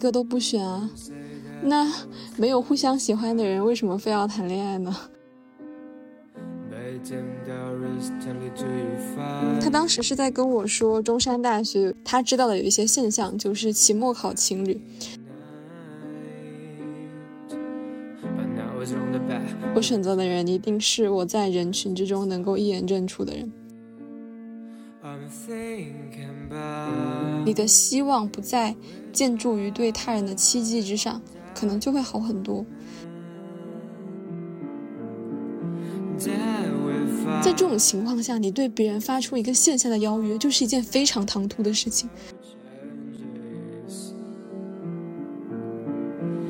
个都不选啊。那没有互相喜欢的人，为什么非要谈恋爱呢？他当时是在跟我说，中山大学他知道的有一些现象，就是期末考情侣。我选择的人一定是我在人群之中能够一眼认出的人。你的希望不再建筑于对他人的期冀之上，可能就会好很多。在这种情况下，你对别人发出一个线下的邀约，就是一件非常唐突的事情。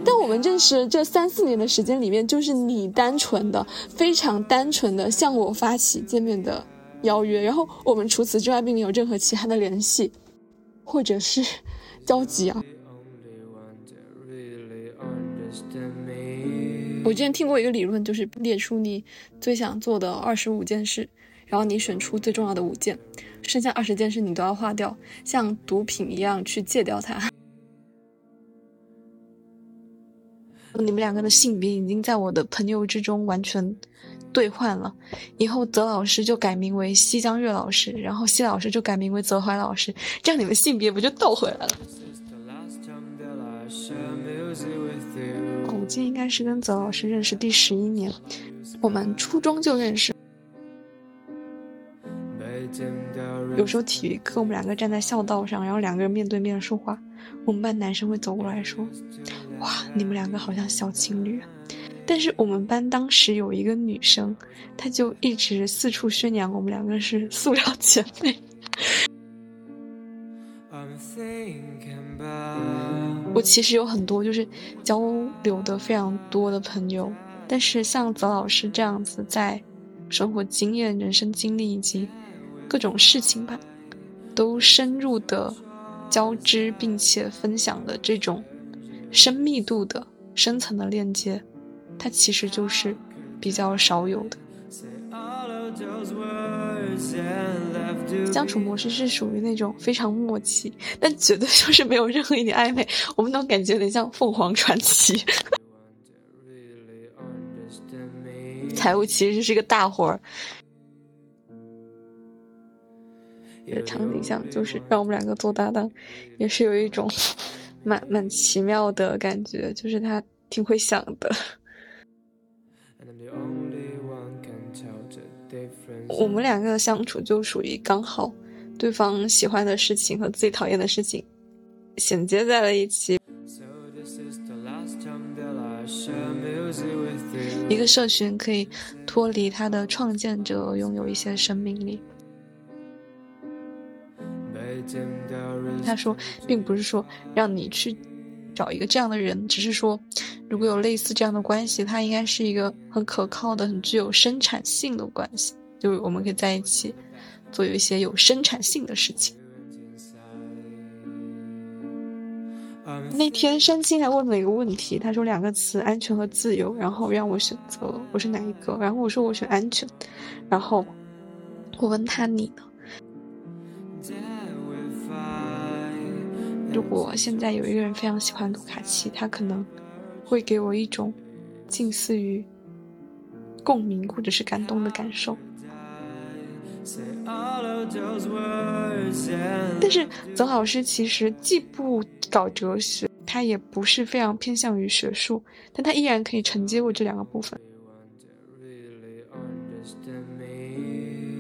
但我们认识这三四年的时间里面，就是你单纯的、非常单纯的向我发起见面的邀约，然后我们除此之外并没有任何其他的联系，或者是 焦急啊。我之前听过一个理论，就是列出你最想做的二十五件事，然后你选出最重要的五件，剩下二十件事你都要划掉，像毒品一样去戒掉它。你们两个的性别已经在我的朋友之中完全兑换了，以后泽老师就改名为西江月老师，然后西老师就改名为泽怀老师，这样你们性别不就倒回来了？我记应该是跟泽老师认识第十一年，我们初中就认识。有时候体育课我们两个站在校道上，然后两个人面对面说话，我们班男生会走过来说：“哇，你们两个好像小情侣。”但是我们班当时有一个女生，她就一直四处宣扬我们两个是塑料姐妹。我其实有很多就是交流的非常多的朋友，但是像泽老师这样子，在生活经验、人生经历以及各种事情吧，都深入的交织并且分享的这种深密度的深层的链接，它其实就是比较少有的。相处模式是属于那种非常默契，但绝对就是没有任何一点暧昧，我们都感觉有点像凤凰传奇。财务其实是个大活儿，场景下就是让我们两个做搭档，也是有一种蛮蛮奇妙的感觉，就是他挺会想的。我们两个的相处就属于刚好，对方喜欢的事情和自己讨厌的事情衔接在了一起。一个社群可以脱离它的创建者，拥有一些生命力。他说，并不是说让你去找一个这样的人，只是说，如果有类似这样的关系，它应该是一个很可靠的、很具有生产性的关系。就是我们可以在一起做有一些有生产性的事情。那天山青还问了一个问题，他说两个词“安全”和“自由”，然后让我选择我是哪一个，然后我说我选安全，然后我问他你呢？如果现在有一个人非常喜欢卢卡奇，他可能会给我一种近似于共鸣或者是感动的感受。但是，曾老师其实既不搞哲学，他也不是非常偏向于学术，但他依然可以承接我这两个部分。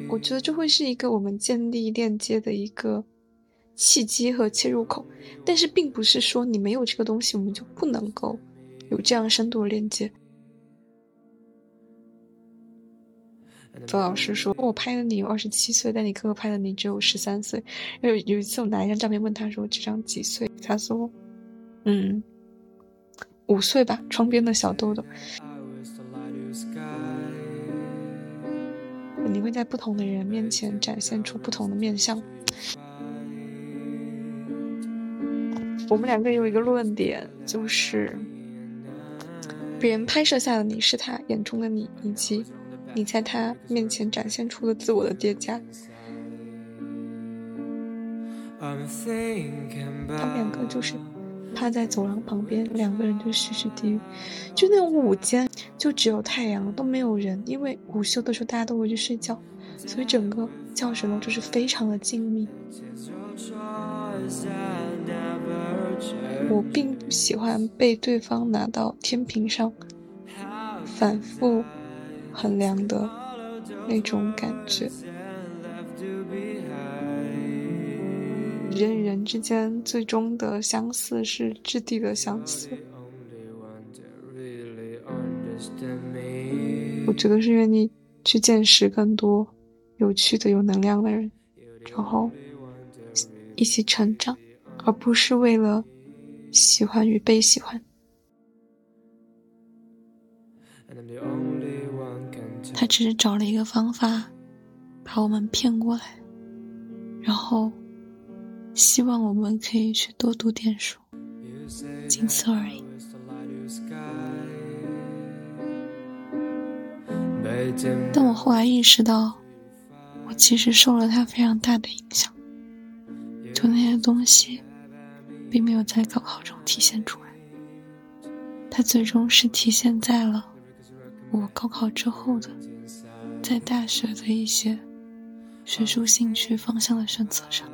我觉得这会是一个我们建立链接的一个契机和切入口，但是并不是说你没有这个东西，我们就不能够有这样深度的链接。周老师说：“我拍的你有二十七岁，但你哥哥拍的你只有十三岁。”有有一次我拿一张照片问他说：“这张几岁？”他说：“嗯，五岁吧，窗边的小豆豆。”你会在不同的人面前展现出不同的面相。我们两个有一个论点，就是别人拍摄下的你是他眼中的你，以及。你在他面前展现出了自我的叠加，他们两个就是趴在走廊旁边，两个人就时时低语，就那种午间就只有太阳都没有人，因为午休的时候大家都回去睡觉，所以整个教学楼就是非常的静谧。我并不喜欢被对方拿到天平上反复衡量的那种感觉。人与人之间最终的相似是质地的相似。我觉得是愿意去见识更多有趣的、有能量的人，然后一起成长，而不是为了喜欢与被喜欢。他只是找了一个方法，把我们骗过来，然后。希望我们可以去多读点书，仅此而已。但我后来意识到，我其实受了他非常大的影响。就那些东西，并没有在高考中体现出来，它最终是体现在了我高考之后的，在大学的一些学术兴趣方向的选择上。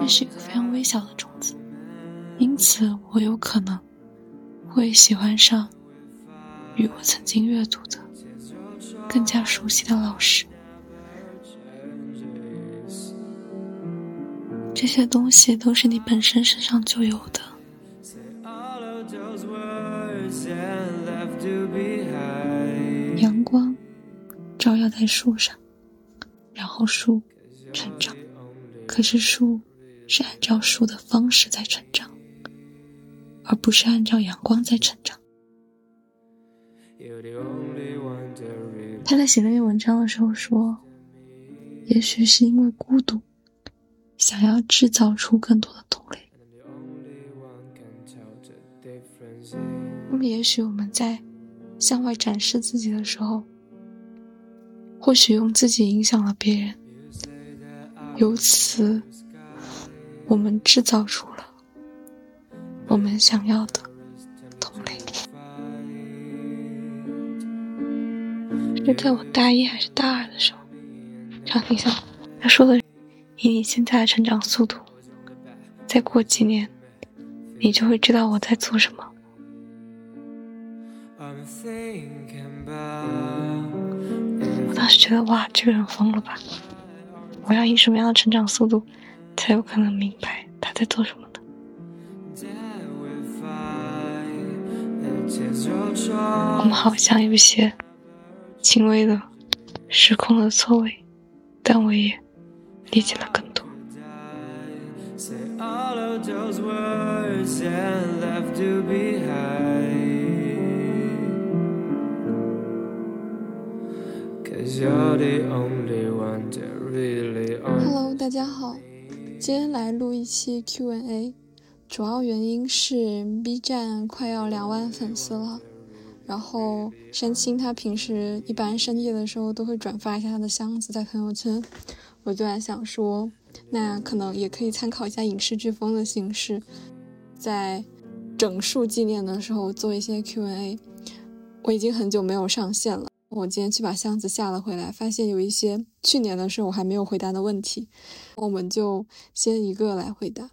这是一个非常微小的种子，因此我有可能会喜欢上与我曾经阅读的更加熟悉的老师。这些东西都是你本身身上就有的。阳光照耀在树上，然后树成长。可是树。是按照树的方式在成长，而不是按照阳光在成长。他在写那篇文章的时候说：“也许是因为孤独，想要制造出更多的同类。那么，也许我们在向外展示自己的时候，或许用自己影响了别人，由此。”我们制造出了我们想要的同类。是在我大一还是大二的时候，常听下他说的：“以你现在的成长速度，再过几年，你就会知道我在做什么。”我当时觉得，哇，这个人疯了吧！我要以什么样的成长速度？才有可能明白他在做什么呢？我们好像有些轻微的失控的错位，但我也理解了更多。Hello，大家好。今天来录一期 Q&A，主要原因是 B 站快要两万粉丝了，然后山青他平时一般深夜的时候都会转发一下他的箱子在朋友圈，我就在想说，那可能也可以参考一下影视飓风的形式，在整数纪念的时候做一些 Q&A。我已经很久没有上线了。我今天去把箱子下了回来，发现有一些去年的时候我还没有回答的问题，我们就先一个来回答。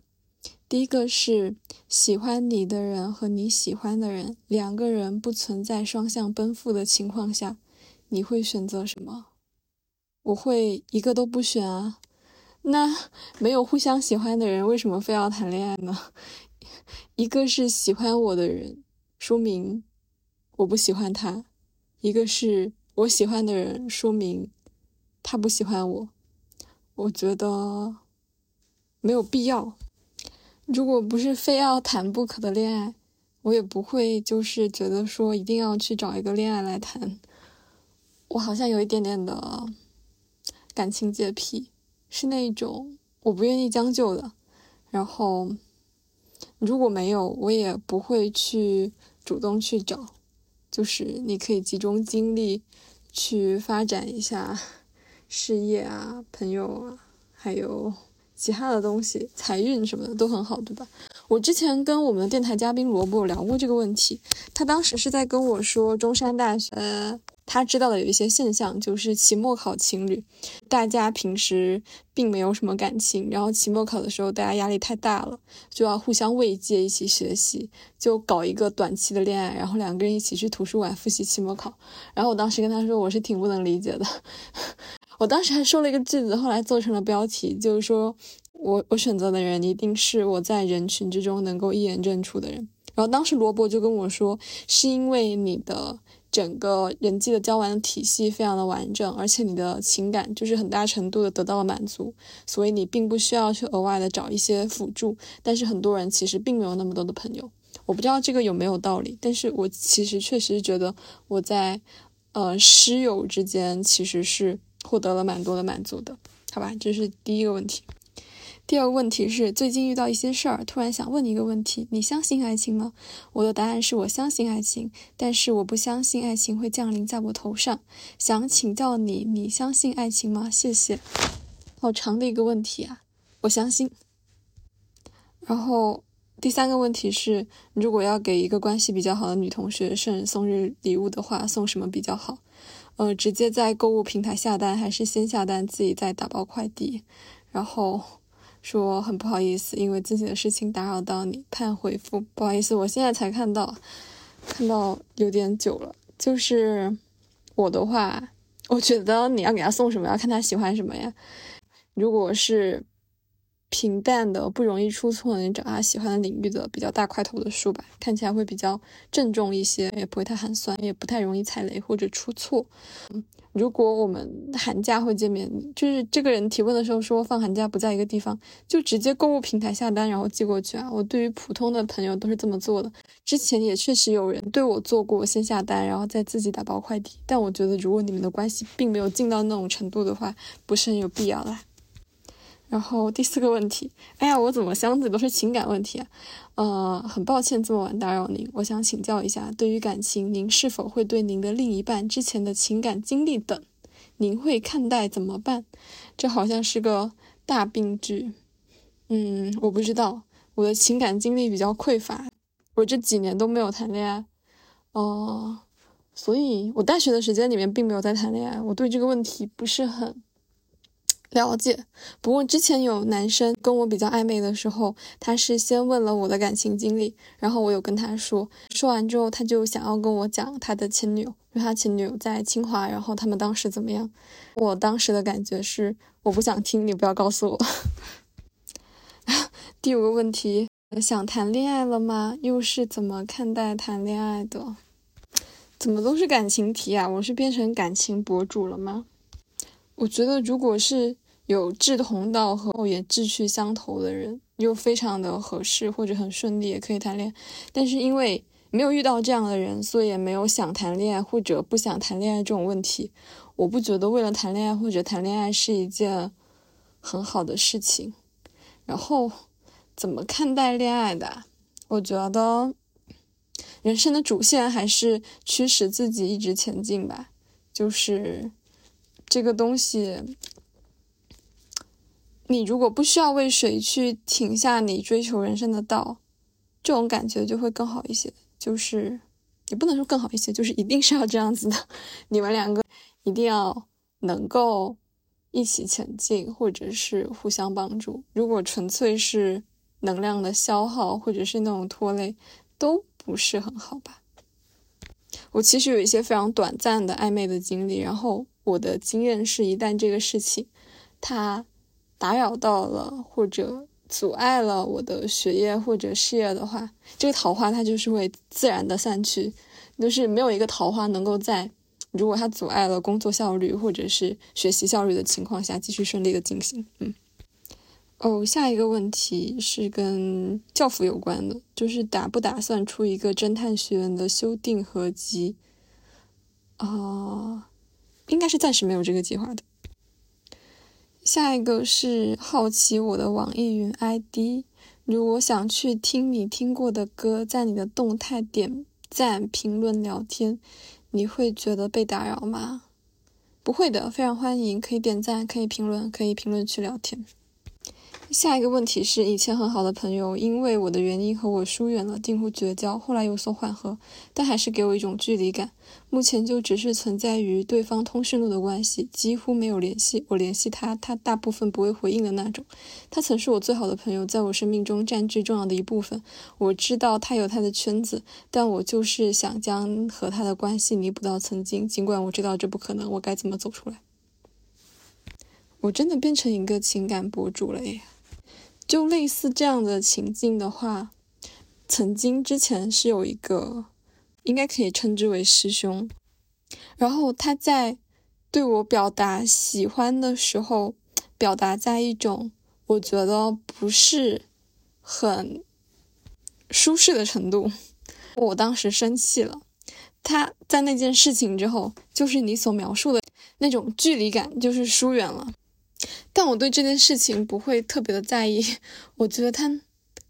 第一个是喜欢你的人和你喜欢的人两个人不存在双向奔赴的情况下，你会选择什么？我会一个都不选啊。那没有互相喜欢的人为什么非要谈恋爱呢？一个是喜欢我的人，说明我不喜欢他。一个是我喜欢的人，说明他不喜欢我。我觉得没有必要。如果不是非要谈不可的恋爱，我也不会就是觉得说一定要去找一个恋爱来谈。我好像有一点点的感情洁癖，是那种我不愿意将就的。然后如果没有，我也不会去主动去找。就是你可以集中精力去发展一下事业啊、朋友啊，还有其他的东西，财运什么的都很好，对吧？我之前跟我们的电台嘉宾萝卜聊过这个问题，他当时是在跟我说中山大学。他知道的有一些现象，就是期末考情侣，大家平时并没有什么感情，然后期末考的时候大家压力太大了，就要互相慰藉，一起学习，就搞一个短期的恋爱，然后两个人一起去图书馆复习期末考。然后我当时跟他说，我是挺不能理解的。我当时还说了一个句子，后来做成了标题，就是说我我选择的人一定是我在人群之中能够一眼认出的人。然后当时萝卜就跟我说，是因为你的。整个人际的交往体系非常的完整，而且你的情感就是很大程度的得到了满足，所以你并不需要去额外的找一些辅助。但是很多人其实并没有那么多的朋友，我不知道这个有没有道理，但是我其实确实觉得我在呃师友之间其实是获得了蛮多的满足的，好吧，这是第一个问题。第二个问题是，最近遇到一些事儿，突然想问你一个问题：你相信爱情吗？我的答案是我相信爱情，但是我不相信爱情会降临在我头上。想请教你，你相信爱情吗？谢谢。好长的一个问题啊，我相信。然后第三个问题是，如果要给一个关系比较好的女同学送生日礼物的话，送什么比较好？呃，直接在购物平台下单，还是先下单自己再打包快递？然后。说很不好意思，因为自己的事情打扰到你，盼回复。不好意思，我现在才看到，看到有点久了。就是我的话，我觉得你要给他送什么，要看他喜欢什么呀。如果是平淡的、不容易出错的，你找他喜欢的领域的比较大块头的书吧，看起来会比较郑重一些，也不会太寒酸，也不太容易踩雷或者出错。嗯。如果我们寒假会见面，就是这个人提问的时候说放寒假不在一个地方，就直接购物平台下单然后寄过去啊。我对于普通的朋友都是这么做的。之前也确实有人对我做过先下单然后再自己打包快递，但我觉得如果你们的关系并没有近到那种程度的话，不是很有必要啦。然后第四个问题，哎呀，我怎么箱子都是情感问题啊？呃，很抱歉这么晚打扰您，我想请教一下，对于感情，您是否会对您的另一半之前的情感经历等，您会看待怎么办？这好像是个大病句。嗯，我不知道，我的情感经历比较匮乏，我这几年都没有谈恋爱，哦，所以我大学的时间里面并没有在谈恋爱，我对这个问题不是很。了解，不过之前有男生跟我比较暧昧的时候，他是先问了我的感情经历，然后我有跟他说，说完之后他就想要跟我讲他的前女友，因为他前女友在清华，然后他们当时怎么样？我当时的感觉是我不想听，你不要告诉我。第五个问题，想谈恋爱了吗？又是怎么看待谈恋爱的？怎么都是感情题啊？我是变成感情博主了吗？我觉得如果是。有志同道合也志趣相投的人，又非常的合适或者很顺利，也可以谈恋爱。但是因为没有遇到这样的人，所以也没有想谈恋爱或者不想谈恋爱这种问题。我不觉得为了谈恋爱或者谈恋爱是一件很好的事情。然后怎么看待恋爱的？我觉得人生的主线还是驱使自己一直前进吧。就是这个东西。你如果不需要为谁去停下你追求人生的道，这种感觉就会更好一些。就是也不能说更好一些，就是一定是要这样子的。你们两个一定要能够一起前进，或者是互相帮助。如果纯粹是能量的消耗，或者是那种拖累，都不是很好吧。我其实有一些非常短暂的暧昧的经历，然后我的经验是，一旦这个事情，它。打扰到了或者阻碍了我的学业或者事业的话，这个桃花它就是会自然的散去，就是没有一个桃花能够在如果它阻碍了工作效率或者是学习效率的情况下继续顺利的进行。嗯，哦，下一个问题是跟教辅有关的，就是打不打算出一个侦探学院的修订合集？啊，应该是暂时没有这个计划的。下一个是好奇我的网易云 ID，如果想去听你听过的歌，在你的动态点赞、评论、聊天，你会觉得被打扰吗？不会的，非常欢迎，可以点赞，可以评论，可以评论区聊天。下一个问题是，以前很好的朋友因为我的原因和我疏远了，近乎绝交，后来有所缓和，但还是给我一种距离感。目前就只是存在于对方通讯录的关系，几乎没有联系。我联系他，他大部分不会回应的那种。他曾是我最好的朋友，在我生命中占据重要的一部分。我知道他有他的圈子，但我就是想将和他的关系弥补到曾经，尽管我知道这不可能。我该怎么走出来？我真的变成一个情感博主了耶！就类似这样的情境的话，曾经之前是有一个，应该可以称之为师兄，然后他在对我表达喜欢的时候，表达在一种我觉得不是很舒适的程度，我当时生气了。他在那件事情之后，就是你所描述的那种距离感，就是疏远了。但我对这件事情不会特别的在意，我觉得他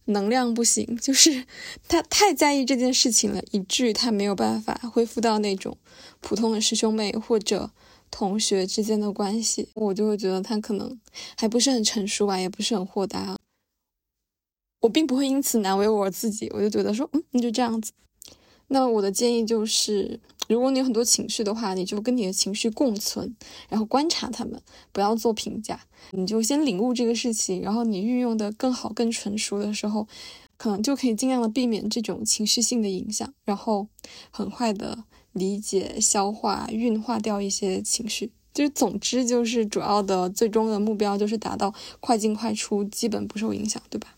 能量不行，就是他太在意这件事情了，以至于他没有办法恢复到那种普通的师兄妹或者同学之间的关系。我就会觉得他可能还不是很成熟吧，也不是很豁达。我并不会因此难为我自己，我就觉得说，嗯，那就这样子。那我的建议就是。如果你有很多情绪的话，你就跟你的情绪共存，然后观察他们，不要做评价，你就先领悟这个事情，然后你运用的更好、更纯熟的时候，可能就可以尽量的避免这种情绪性的影响，然后很快的理解、消化、运化掉一些情绪。就是总之就是主要的最终的目标就是达到快进快出，基本不受影响，对吧？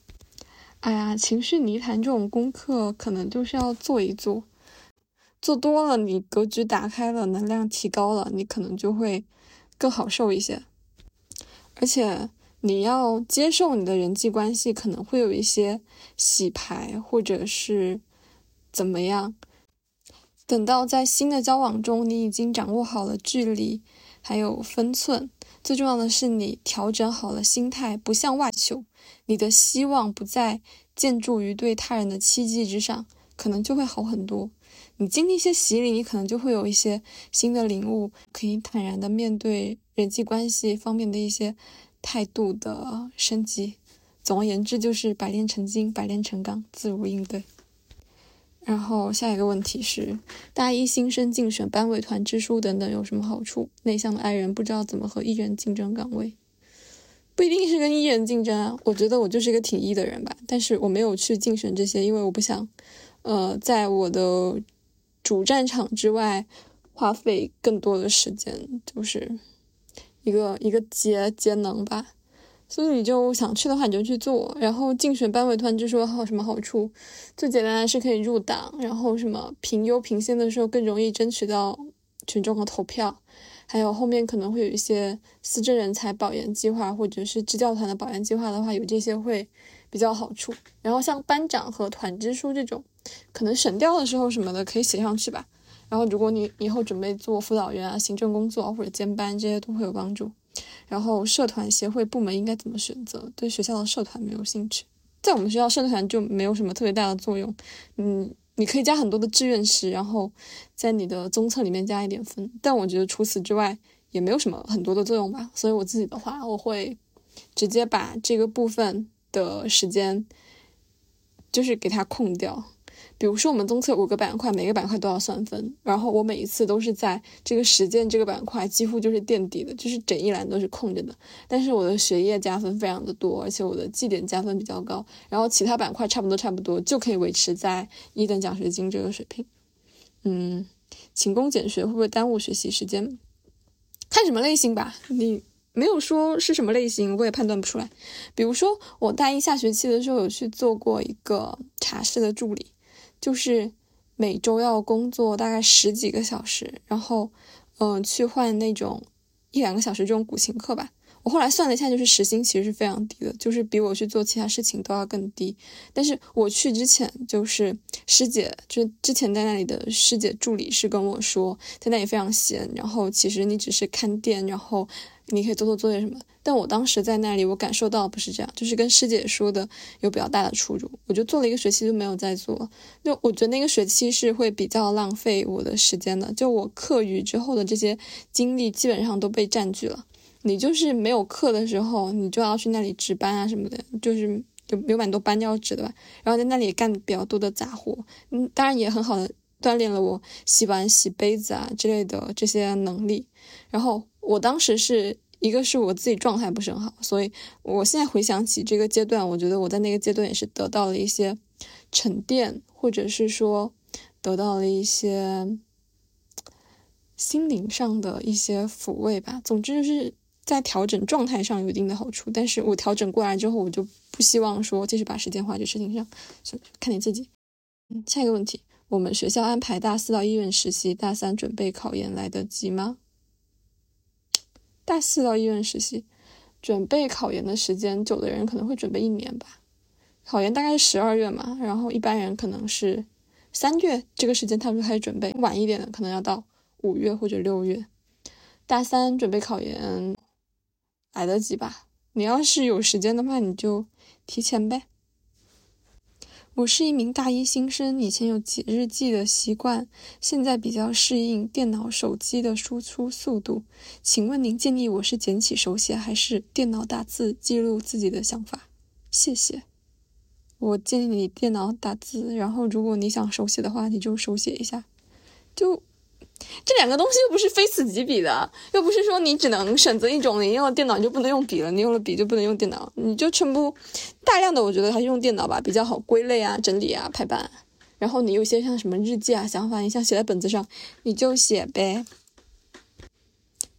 哎呀，情绪泥潭这种功课可能就是要做一做。做多了，你格局打开了，能量提高了，你可能就会更好受一些。而且你要接受你的人际关系可能会有一些洗牌，或者是怎么样。等到在新的交往中，你已经掌握好了距离，还有分寸。最重要的是，你调整好了心态，不向外求，你的希望不再建筑于对他人的期冀之上，可能就会好很多。你经历一些洗礼，你可能就会有一些新的领悟，可以坦然的面对人际关系方面的一些态度的升级。总而言之，就是百炼成金，百炼成钢，自如应对。然后下一个问题是：大一新生竞选班委、团支书等等有什么好处？内向的爱人不知道怎么和艺人竞争岗位，不一定是跟艺人竞争啊。我觉得我就是一个挺艺的人吧，但是我没有去竞选这些，因为我不想，呃，在我的。主战场之外，花费更多的时间，就是一个一个节节能吧。所以你就想去的话，你就去做。然后竞选班委团支书有什么好处？最简单的是可以入党，然后什么评优评先的时候更容易争取到群众的投票。还有后面可能会有一些思政人才保研计划，或者是支教团的保研计划的话，有这些会比较好处。然后像班长和团支书这种。可能省调的时候什么的可以写上去吧。然后如果你以后准备做辅导员啊、行政工作或者兼班，这些都会有帮助。然后社团协会部门应该怎么选择？对学校的社团没有兴趣，在我们学校社团就没有什么特别大的作用。嗯，你可以加很多的志愿时，然后在你的综测里面加一点分。但我觉得除此之外也没有什么很多的作用吧。所以我自己的话，我会直接把这个部分的时间就是给它空掉。比如说，我们综测五个板块，每个板块都要算分，然后我每一次都是在这个实践这个板块几乎就是垫底的，就是整一栏都是空着的。但是我的学业加分非常的多，而且我的绩点加分比较高，然后其他板块差不多差不多就可以维持在一等奖学金这个水平。嗯，勤工俭学会不会耽误学习时间？看什么类型吧，你没有说是什么类型，我也判断不出来。比如说，我大一下学期的时候有去做过一个茶室的助理。就是每周要工作大概十几个小时，然后，嗯，去换那种一两个小时这种古琴课吧。我后来算了一下，就是时薪其实是非常低的，就是比我去做其他事情都要更低。但是我去之前，就是师姐，就之前在那里的师姐助理是跟我说，在那里非常闲，然后其实你只是看店，然后。你可以做做作业什么，但我当时在那里，我感受到不是这样，就是跟师姐说的有比较大的出入。我就做了一个学期就没有再做，就我觉得那个学期是会比较浪费我的时间的。就我课余之后的这些精力基本上都被占据了。你就是没有课的时候，你就要去那里值班啊什么的，就是有有蛮多班要值的吧。然后在那里干比较多的杂活，嗯，当然也很好的锻炼了我洗碗、洗杯子啊之类的这些能力。然后我当时是一个是我自己状态不是很好，所以我现在回想起这个阶段，我觉得我在那个阶段也是得到了一些沉淀，或者是说得到了一些。心灵上的一些抚慰吧，总之就是在调整状态上有一定的好处。但是我调整过来之后，我就不希望说继续把时间花在事情上，看你自己。嗯，下一个问题，我们学校安排大四到医院实习，大三准备考研来得及吗？大四到医院实习，准备考研的时间久的人可能会准备一年吧。考研大概是十二月嘛，然后一般人可能是三月这个时间他们就开始准备，晚一点的可能要到。五月或者六月，大三准备考研，来得及吧？你要是有时间的话，你就提前呗。我是一名大一新生，以前有写日记的习惯，现在比较适应电脑、手机的输出速度。请问您建议我是捡起手写，还是电脑打字记录自己的想法？谢谢。我建议你电脑打字，然后如果你想手写的话，你就手写一下，就。这两个东西又不是非此即彼的，又不是说你只能选择一种，你用了电脑你就不能用笔了，你用了笔就不能用电脑，你就全部大量的，我觉得还是用电脑吧比较好归类啊、整理啊、排版。然后你有些像什么日记啊、想法，你想写在本子上，你就写呗。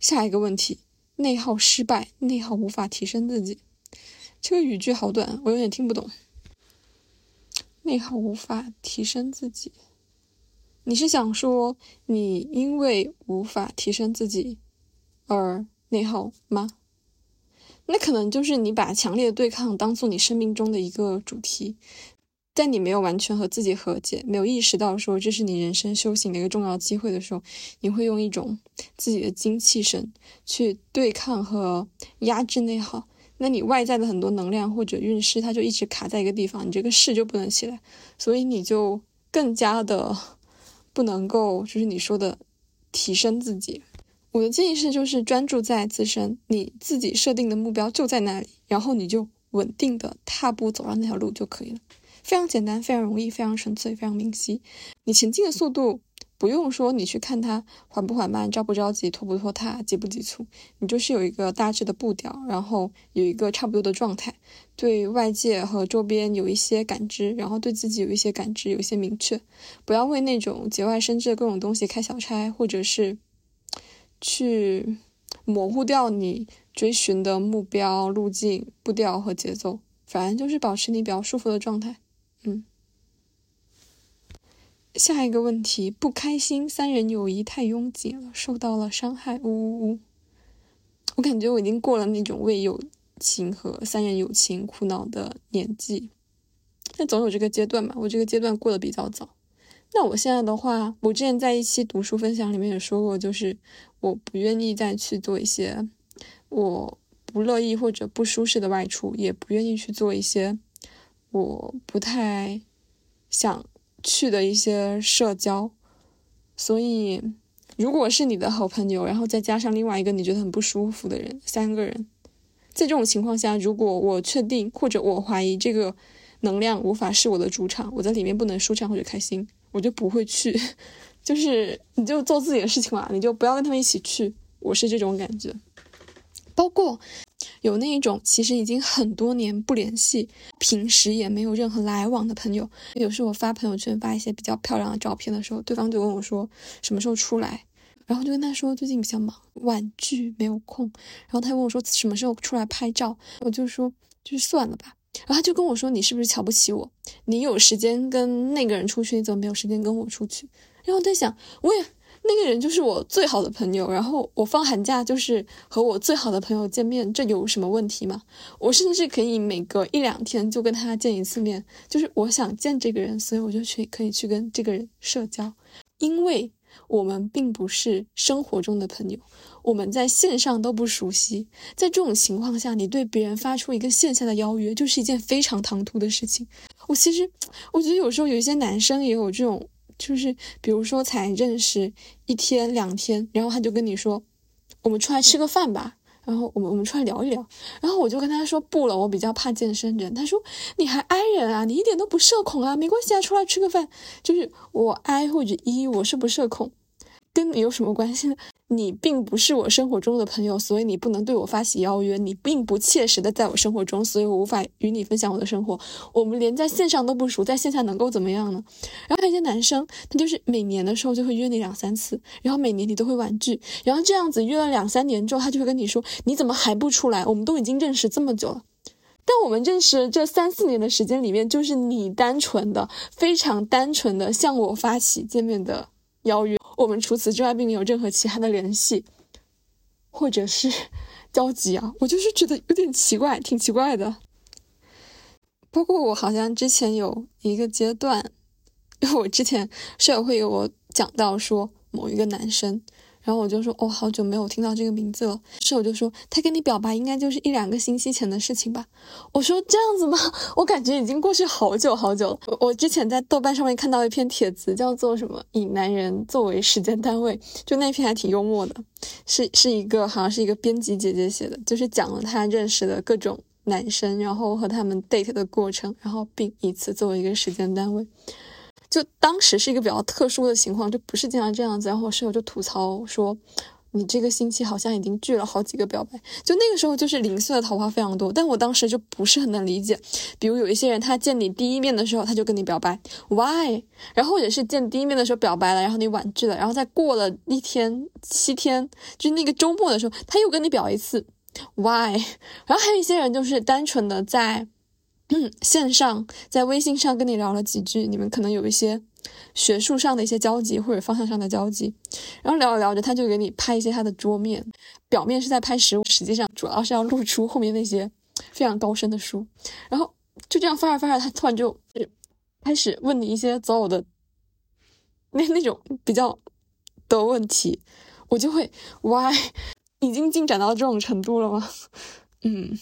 下一个问题，内耗失败，内耗无法提升自己。这个语句好短，我有点听不懂。内耗无法提升自己。你是想说你因为无法提升自己而内耗吗？那可能就是你把强烈的对抗当做你生命中的一个主题，在你没有完全和自己和解，没有意识到说这是你人生修行的一个重要机会的时候，你会用一种自己的精气神去对抗和压制内耗。那你外在的很多能量或者运势，它就一直卡在一个地方，你这个势就不能起来，所以你就更加的。不能够，就是你说的提升自己。我的建议是，就是专注在自身，你自己设定的目标就在那里，然后你就稳定的踏步走上那条路就可以了。非常简单，非常容易，非常纯粹，非常明晰。你前进的速度。不用说，你去看它缓不缓慢，着不着急，拖不拖沓，急不急促，你就是有一个大致的步调，然后有一个差不多的状态，对外界和周边有一些感知，然后对自己有一些感知，有一些明确。不要为那种节外生枝的各种东西开小差，或者是去模糊掉你追寻的目标、路径、步调和节奏。反正就是保持你比较舒服的状态，嗯。下一个问题，不开心，三人友谊太拥挤了，受到了伤害，呜呜呜！我感觉我已经过了那种为友情和三人友情苦恼的年纪，但总有这个阶段嘛。我这个阶段过得比较早。那我现在的话，我之前在一期读书分享里面也说过，就是我不愿意再去做一些我不乐意或者不舒适的外出，也不愿意去做一些我不太想。去的一些社交，所以如果是你的好朋友，然后再加上另外一个你觉得很不舒服的人，三个人，在这种情况下，如果我确定或者我怀疑这个能量无法是我的主场，我在里面不能舒畅或者开心，我就不会去。就是你就做自己的事情嘛，你就不要跟他们一起去。我是这种感觉，包括。有那一种其实已经很多年不联系，平时也没有任何来往的朋友，有时候我发朋友圈发一些比较漂亮的照片的时候，对方就问我说什么时候出来，然后就跟他说最近比较忙，婉拒没有空，然后他问我说什么时候出来拍照，我就说就算了吧，然后他就跟我说你是不是瞧不起我？你有时间跟那个人出去，你怎么没有时间跟我出去？然后我在想我也。那个人就是我最好的朋友，然后我放寒假就是和我最好的朋友见面，这有什么问题吗？我甚至可以每隔一两天就跟他见一次面，就是我想见这个人，所以我就去可以去跟这个人社交，因为我们并不是生活中的朋友，我们在线上都不熟悉，在这种情况下，你对别人发出一个线下的邀约，就是一件非常唐突的事情。我其实我觉得有时候有一些男生也有这种。就是比如说才认识一天两天，然后他就跟你说，我们出来吃个饭吧。然后我们我们出来聊一聊。然后我就跟他说不了，我比较怕健身人。他说你还 I 人啊？你一点都不社恐啊？没关系啊，出来吃个饭。就是我 I 或者 E，我是不社恐，跟你有什么关系呢？你并不是我生活中的朋友，所以你不能对我发起邀约。你并不切实的在我生活中，所以我无法与你分享我的生活。我们连在线上都不熟，在线下能够怎么样呢？然后还有一些男生，他就是每年的时候就会约你两三次，然后每年你都会婉拒，然后这样子约了两三年之后，他就会跟你说：“你怎么还不出来？我们都已经认识这么久了。”但我们认识这三四年的时间里面，就是你单纯的、非常单纯的向我发起见面的邀约。我们除此之外并没有任何其他的联系，或者是 交集啊，我就是觉得有点奇怪，挺奇怪的。包括我好像之前有一个阶段，因为我之前舍友会给我讲到说某一个男生。然后我就说，哦，好久没有听到这个名字了。室友就说，他跟你表白应该就是一两个星期前的事情吧。我说这样子吗？我感觉已经过去好久好久了。我我之前在豆瓣上面看到一篇帖子，叫做什么“以男人作为时间单位”，就那篇还挺幽默的，是是一个好像是一个编辑姐姐写的，就是讲了她认识的各种男生，然后和他们 date 的过程，然后并以此作为一个时间单位。就当时是一个比较特殊的情况，就不是经常这样子。然后我室友就吐槽说：“你这个星期好像已经拒了好几个表白。”就那个时候就是零碎的桃花非常多，但我当时就不是很能理解。比如有一些人，他见你第一面的时候他就跟你表白，why？然后或者是见第一面的时候表白了，然后你婉拒了，然后再过了一天七天，就那个周末的时候他又跟你表一次，why？然后还有一些人就是单纯的在。嗯，线上在微信上跟你聊了几句，你们可能有一些学术上的一些交集或者方向上的交集，然后聊着聊着，他就给你拍一些他的桌面，表面是在拍实物，实际上主要是要露出后面那些非常高深的书，然后就这样发着发着，他突然就开始问你一些择偶的那那种比较的问题，我就会，why？已经进展到这种程度了吗？嗯。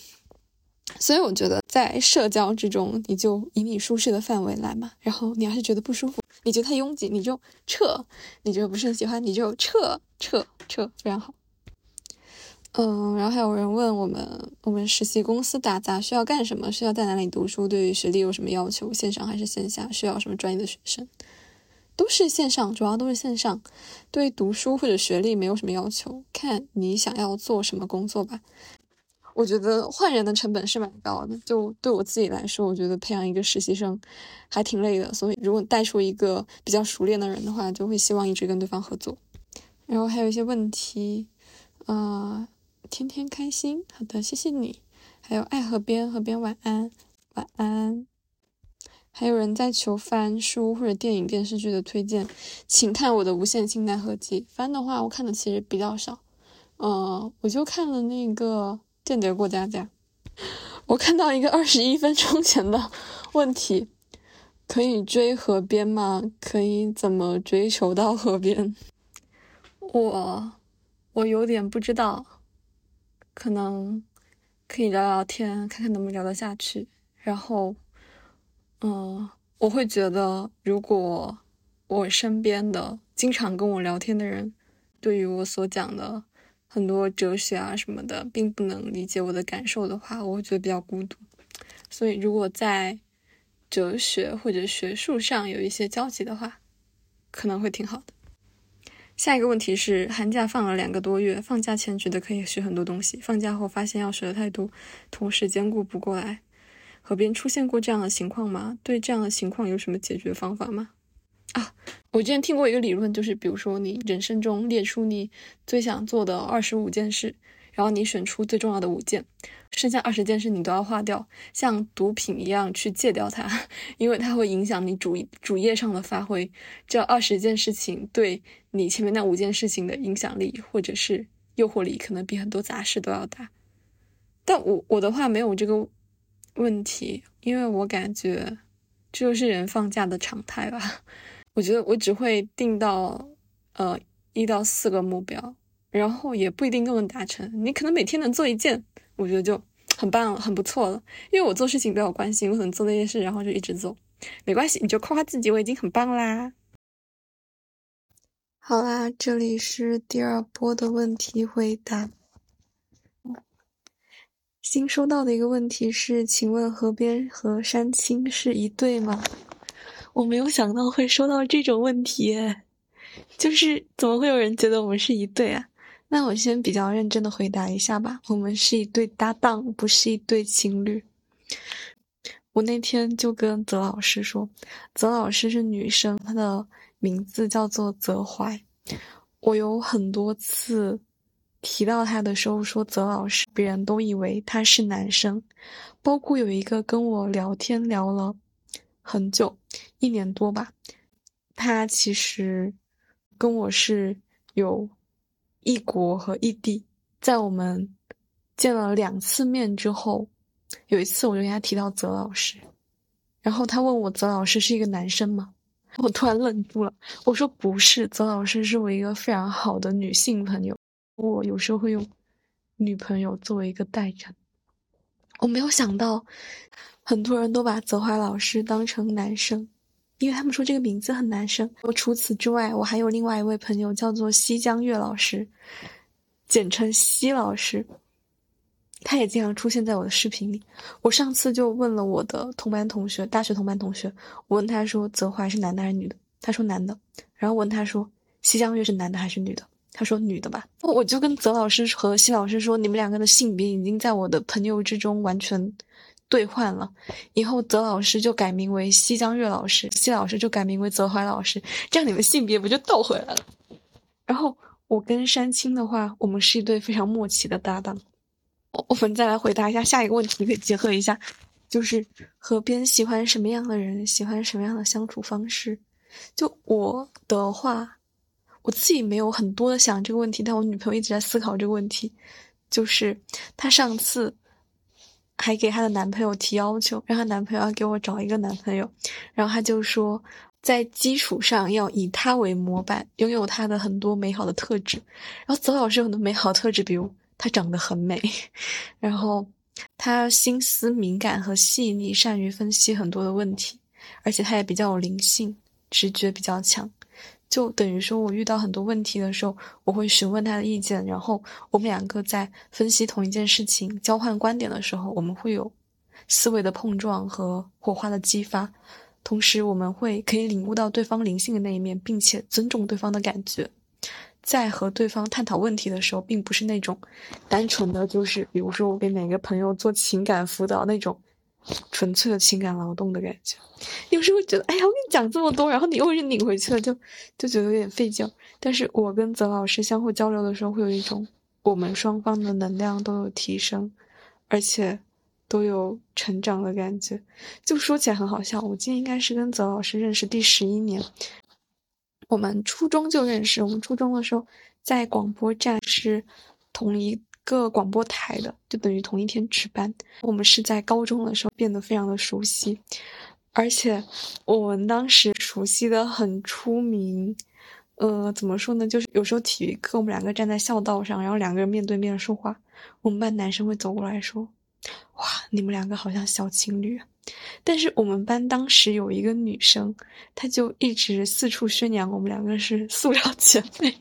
所以我觉得，在社交之中，你就以你舒适的范围来嘛。然后你要是觉得不舒服，你觉得太拥挤，你就撤；你觉得不是很喜欢，你就撤撤撤，非常好。嗯，然后还有人问我们，我们实习公司打杂需要干什么？需要在哪里读书？对于学历有什么要求？线上还是线下？需要什么专业的学生？都是线上，主要都是线上。对读书或者学历没有什么要求，看你想要做什么工作吧。我觉得换人的成本是蛮高的，就对我自己来说，我觉得培养一个实习生还挺累的。所以，如果带出一个比较熟练的人的话，就会希望一直跟对方合作。然后还有一些问题，啊，天天开心，好的，谢谢你。还有爱河边，河边晚安，晚安。还有人在求番书或者电影电视剧的推荐，请看我的无限清单合集。番的话，我看的其实比较少，嗯，我就看了那个。间谍过家家，我看到一个二十一分钟前的问题，可以追河边吗？可以怎么追求到河边？我我有点不知道，可能可以聊聊天，看看能不能聊得下去。然后，嗯，我会觉得，如果我身边的经常跟我聊天的人，对于我所讲的。很多哲学啊什么的，并不能理解我的感受的话，我会觉得比较孤独。所以，如果在哲学或者学术上有一些交集的话，可能会挺好的。下一个问题是：寒假放了两个多月，放假前觉得可以学很多东西，放假后发现要学的太多，同时兼顾不过来。和别人出现过这样的情况吗？对这样的情况有什么解决方法吗？啊，我之前听过一个理论，就是比如说你人生中列出你最想做的二十五件事，然后你选出最重要的五件，剩下二十件事你都要划掉，像毒品一样去戒掉它，因为它会影响你主主业上的发挥。这二十件事情对你前面那五件事情的影响力或者是诱惑力，可能比很多杂事都要大。但我我的话没有这个问题，因为我感觉这就是人放假的常态吧。我觉得我只会定到，呃，一到四个目标，然后也不一定都能达成。你可能每天能做一件，我觉得就很棒，很不错了。因为我做事情比较关心，我可能做那件事，然后就一直做，没关系，你就夸夸自己，我已经很棒啦。好啦，这里是第二波的问题回答。新收到的一个问题是，请问河边和山青是一对吗？我没有想到会收到这种问题，就是怎么会有人觉得我们是一对啊？那我先比较认真的回答一下吧，我们是一对搭档，不是一对情侣。我那天就跟泽老师说，泽老师是女生，她的名字叫做泽怀。我有很多次提到她的时候说泽老师，别人都以为他是男生，包括有一个跟我聊天聊了很久，一年多吧，他其实跟我是有异国和异地，在我们见了两次面之后。有一次，我就跟他提到泽老师，然后他问我泽老师是一个男生吗？我突然愣住了。我说不是，泽老师是我一个非常好的女性朋友，我有时候会用女朋友作为一个代称。我没有想到，很多人都把泽怀老师当成男生，因为他们说这个名字很男生。我除此之外，我还有另外一位朋友叫做西江月老师，简称西老师。他也经常出现在我的视频里。我上次就问了我的同班同学，大学同班同学，我问他说：“泽怀是男的还是女的？”他说：“男的。”然后问他说：“西江月是男的还是女的？”他说：“女的吧。”我就跟泽老师和西老师说：“你们两个的性别已经在我的朋友之中完全兑换了。以后泽老师就改名为西江月老师，西老师就改名为泽怀老师，这样你们性别不就倒回来了？”然后我跟山青的话，我们是一对非常默契的搭档。我我们再来回答一下下一个问题，可以结合一下，就是河边喜欢什么样的人，喜欢什么样的相处方式。就我的话，我自己没有很多的想这个问题，但我女朋友一直在思考这个问题。就是她上次还给她的男朋友提要求，让她男朋友要给我找一个男朋友，然后她就说，在基础上要以他为模板，拥有他的很多美好的特质。然后泽老师有很多美好特质，比如。她长得很美，然后她心思敏感和细腻，善于分析很多的问题，而且她也比较有灵性，直觉比较强。就等于说，我遇到很多问题的时候，我会询问他的意见，然后我们两个在分析同一件事情、交换观点的时候，我们会有思维的碰撞和火花的激发，同时我们会可以领悟到对方灵性的那一面，并且尊重对方的感觉。在和对方探讨问题的时候，并不是那种单纯的，就是比如说我给哪个朋友做情感辅导那种纯粹的情感劳动的感觉。有时候觉得，哎呀，我跟你讲这么多，然后你又是拧回去了，就就觉得有点费劲。但是我跟泽老师相互交流的时候，会有一种我们双方的能量都有提升，而且都有成长的感觉。就说起来很好笑，我今天应该是跟泽老师认识第十一年。我们初中就认识，我们初中的时候在广播站是同一个广播台的，就等于同一天值班。我们是在高中的时候变得非常的熟悉，而且我们当时熟悉的很出名。呃，怎么说呢？就是有时候体育课我们两个站在校道上，然后两个人面对面说话，我们班男生会走过来说：“哇，你们两个好像小情侣。”但是我们班当时有一个女生，她就一直四处宣扬我们两个是塑料姐妹。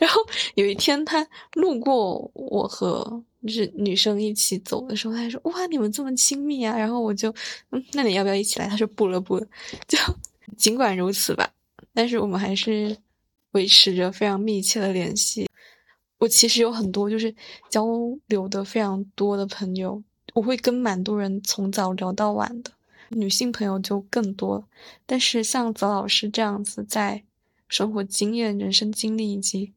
然后有一天他路过我和就是女生一起走的时候，他说：“哇，你们这么亲密啊！”然后我就，嗯，那你要不要一起来？他说：“不了，不了。”就尽管如此吧，但是我们还是维持着非常密切的联系。我其实有很多就是交流的非常多的朋友。我会跟蛮多人从早聊到晚的，女性朋友就更多。但是像泽老师这样子，在生活经验、人生经历以及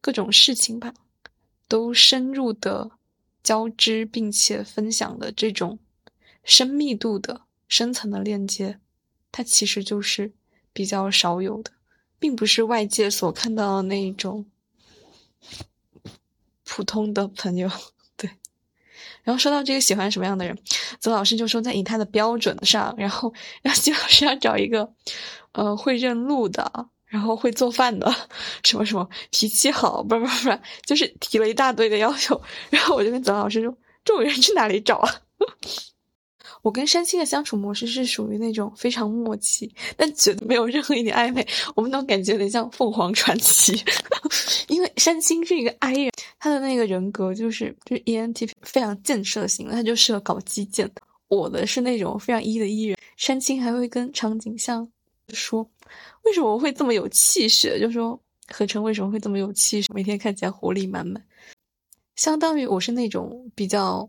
各种事情吧，都深入的交织并且分享的这种深密度的深层的链接，它其实就是比较少有的，并不是外界所看到的那种普通的朋友。对然后说到这个喜欢什么样的人，曾老师就说在以他的标准上，然后让 金老师要找一个，呃，会认路的，然后会做饭的，什么什么脾气好，不不不，就是提了一大堆的要求。然后我就跟泽老师说，这种人去哪里找啊？我跟山青的相处模式是属于那种非常默契，但绝对没有任何一点暧昧。我们都感觉有点像凤凰传奇，因为山青是一个 I 人，他的那个人格就是就是 ENTP 非常建设型的，他就适合搞基建。我的是那种非常 E 的 E 人，山青还会跟场景像说，为什么会这么有气血？就说何成为什么会这么有气势，每天看起来活力满满。相当于我是那种比较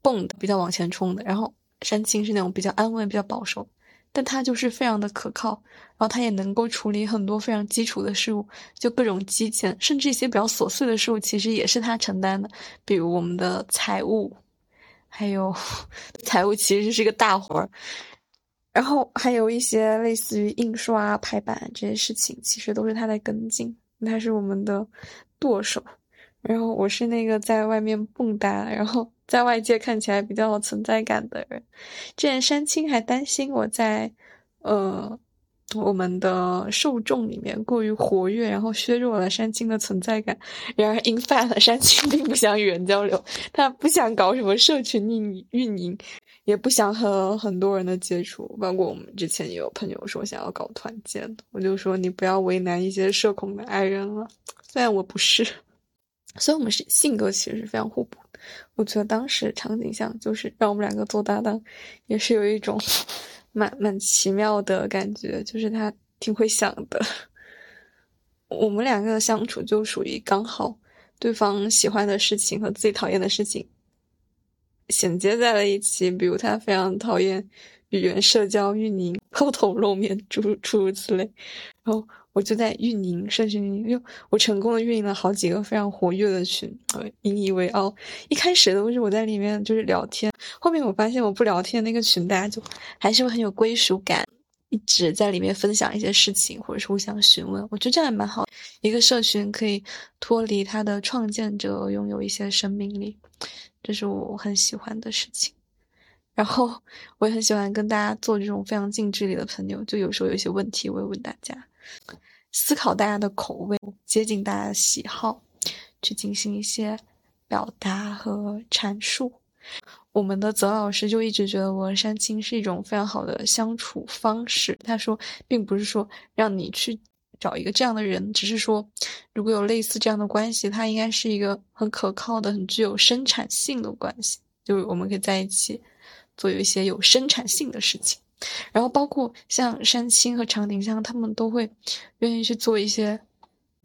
蹦的、比较往前冲的，然后山青是那种比较安稳、比较保守，但他就是非常的可靠，然后他也能够处理很多非常基础的事物，就各种基建，甚至一些比较琐碎的事物，其实也是他承担的，比如我们的财务，还有 财务其实是个大活儿，然后还有一些类似于印刷、排版这些事情，其实都是他在跟进，他是我们的舵手。然后我是那个在外面蹦跶，然后在外界看起来比较有存在感的人。之前山青还担心我在，呃，我们的受众里面过于活跃，然后削弱了山青的存在感。然而，in fact，山青并不想与人交流，他不想搞什么社群运运营，也不想和很多人的接触。包括我们之前也有朋友说想要搞团建，我就说你不要为难一些社恐的爱人了，虽然我不是。所以我们是性格其实是非常互补。我觉得当时场景下就是让我们两个做搭档，也是有一种蛮蛮奇妙的感觉，就是他挺会想的。我们两个的相处就属于刚好，对方喜欢的事情和自己讨厌的事情衔接在了一起。比如他非常讨厌语言社交、运营、抛头露面诸诸如此类，然后。我就在运营社群运营，因为我成功的运营了好几个非常活跃的群，引以为傲。一开始都是我在里面就是聊天，后面我发现我不聊天，那个群大家就还是会很有归属感，一直在里面分享一些事情，或者是互相询问。我觉得这样也蛮好，一个社群可以脱离它的创建者，拥有一些生命力，这是我很喜欢的事情。然后我也很喜欢跟大家做这种非常近距离的朋友，就有时候有一些问题我会问大家。思考大家的口味，接近大家的喜好，去进行一些表达和阐述。我们的泽老师就一直觉得我和山青是一种非常好的相处方式。他说，并不是说让你去找一个这样的人，只是说如果有类似这样的关系，它应该是一个很可靠的、很具有生产性的关系，就是我们可以在一起做有一些有生产性的事情。然后包括像山青和长顶香，他们都会愿意去做一些，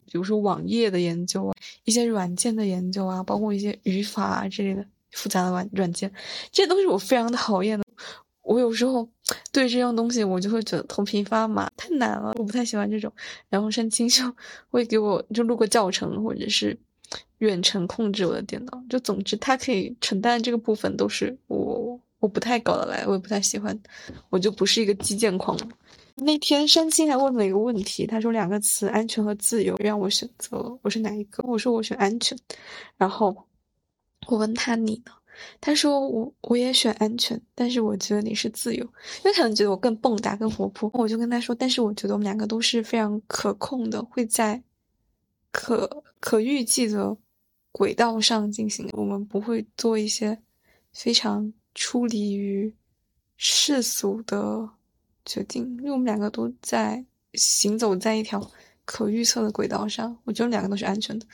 比如说网页的研究啊，一些软件的研究啊，包括一些语法啊之类的复杂的软软件，这些都是我非常讨厌的。我有时候对这样东西，我就会觉得头皮发麻，太难了，我不太喜欢这种。然后山青就会给我就录个教程，或者是远程控制我的电脑，就总之他可以承担这个部分都是我。我不太搞得来，我也不太喜欢，我就不是一个基建狂。那天山青还问了一个问题，他说两个词“安全”和“自由”，让我选择，我是哪一个？我说我选安全。然后我问他你呢？他说我我也选安全，但是我觉得你是自由，因为可能觉得我更蹦跶、更活泼。我就跟他说，但是我觉得我们两个都是非常可控的，会在可可预计的轨道上进行，我们不会做一些非常。出离于世俗的决定，因为我们两个都在行走在一条可预测的轨道上，我觉得两个都是安全的。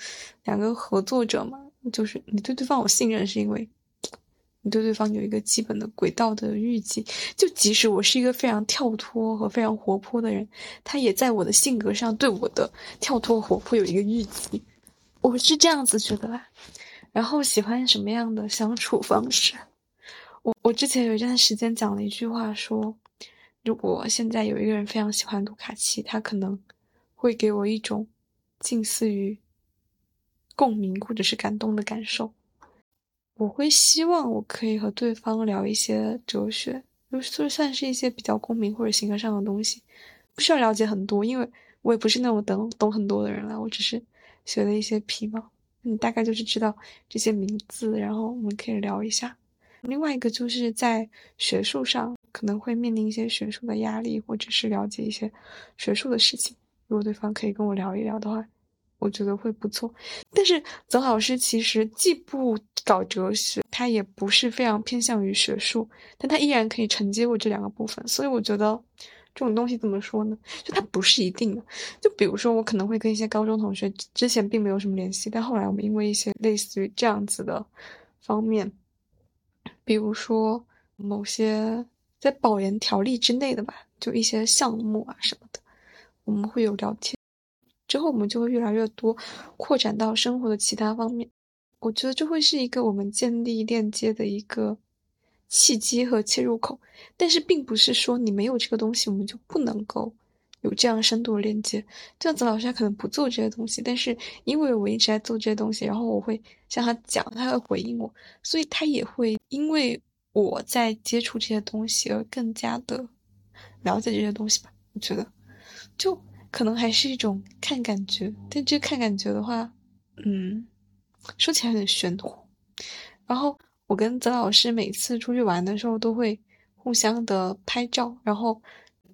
两个合作者嘛，就是你对对方有信任，是因为你对对方有一个基本的轨道的预计。就即使我是一个非常跳脱和非常活泼的人，他也在我的性格上对我的跳脱活泼有一个预计。我是这样子觉得啦。然后喜欢什么样的相处方式？我我之前有一段时间讲了一句话，说如果现在有一个人非常喜欢卢卡奇，他可能会给我一种近似于共鸣或者是感动的感受。我会希望我可以和对方聊一些哲学，就就算是一些比较共鸣或者形而上的东西，不需要了解很多，因为我也不是那种懂懂很多的人了，我只是学了一些皮毛，你大概就是知道这些名字，然后我们可以聊一下。另外一个就是在学术上可能会面临一些学术的压力，或者是了解一些学术的事情。如果对方可以跟我聊一聊的话，我觉得会不错。但是泽老师其实既不搞哲学，他也不是非常偏向于学术，但他依然可以承接我这两个部分。所以我觉得这种东西怎么说呢？就它不是一定的。就比如说，我可能会跟一些高中同学之前并没有什么联系，但后来我们因为一些类似于这样子的方面，比如说某些在保研条例之内的吧，就一些项目啊什么的，我们会有聊天。之后我们就会越来越多，扩展到生活的其他方面。我觉得这会是一个我们建立链接的一个契机和切入口。但是并不是说你没有这个东西，我们就不能够有这样深度的链接。这样子老师他可能不做这些东西，但是因为我一直在做这些东西，然后我会向他讲，他会回应我，所以他也会因为我在接触这些东西而更加的了解这些东西吧。我觉得就。可能还是一种看感觉，但这看感觉的话，嗯，说起来很玄乎。然后我跟曾老师每次出去玩的时候都会互相的拍照，然后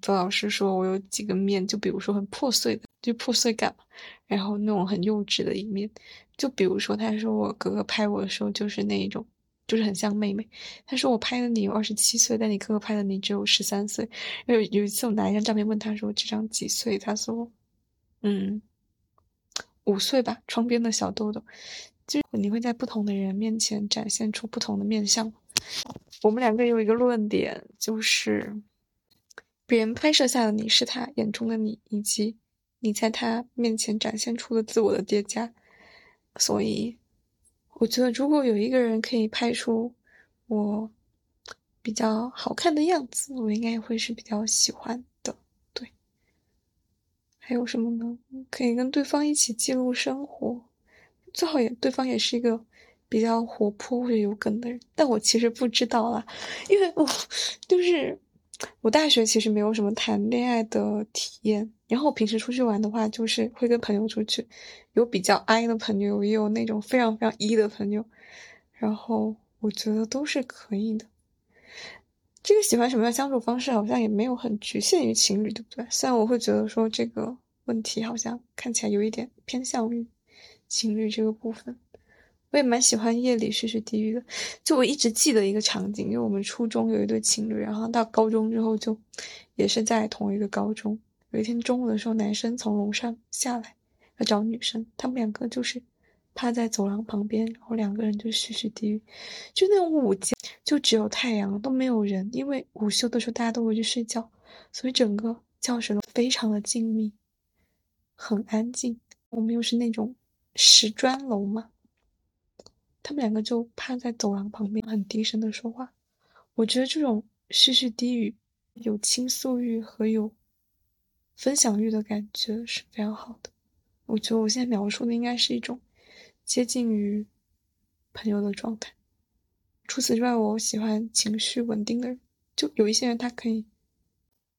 泽老师说我有几个面，就比如说很破碎的，就破碎感嘛，然后那种很幼稚的一面，就比如说他说我哥哥拍我的时候就是那一种。就是很像妹妹。他说我拍的你有二十七岁，但你哥哥拍的你只有十三岁。有有一次我拿一张照片问他说这张几岁？他说，嗯，五岁吧。窗边的小豆豆，就是你会在不同的人面前展现出不同的面相。我们两个有一个论点，就是别人拍摄下的你是他眼中的你，以及你在他面前展现出的自我的叠加。所以。我觉得，如果有一个人可以拍出我比较好看的样子，我应该也会是比较喜欢的。对，还有什么呢？可以跟对方一起记录生活，最好也对方也是一个比较活泼或者有梗的人。但我其实不知道啦，因为我 就是。我大学其实没有什么谈恋爱的体验，然后我平时出去玩的话，就是会跟朋友出去，有比较 I 的朋友，也有那种非常非常 E 的朋友，然后我觉得都是可以的。这个喜欢什么样相处方式，好像也没有很局限于情侣，对不对？虽然我会觉得说这个问题好像看起来有一点偏向于情侣这个部分。我也蛮喜欢夜里叙叙地狱的，就我一直记得一个场景，因为我们初中有一对情侣，然后到高中之后就也是在同一个高中。有一天中午的时候，男生从楼上下来要找女生，他们两个就是趴在走廊旁边，然后两个人就叙叙地狱，就那种午间就只有太阳都没有人，因为午休的时候大家都会去睡觉，所以整个教室都非常的静谧，很安静。我们又是那种石砖楼嘛。他们两个就趴在走廊旁边，很低声的说话。我觉得这种絮絮低语、有倾诉欲和有分享欲的感觉是非常好的。我觉得我现在描述的应该是一种接近于朋友的状态。除此之外，我喜欢情绪稳定的人。就有一些人，他可以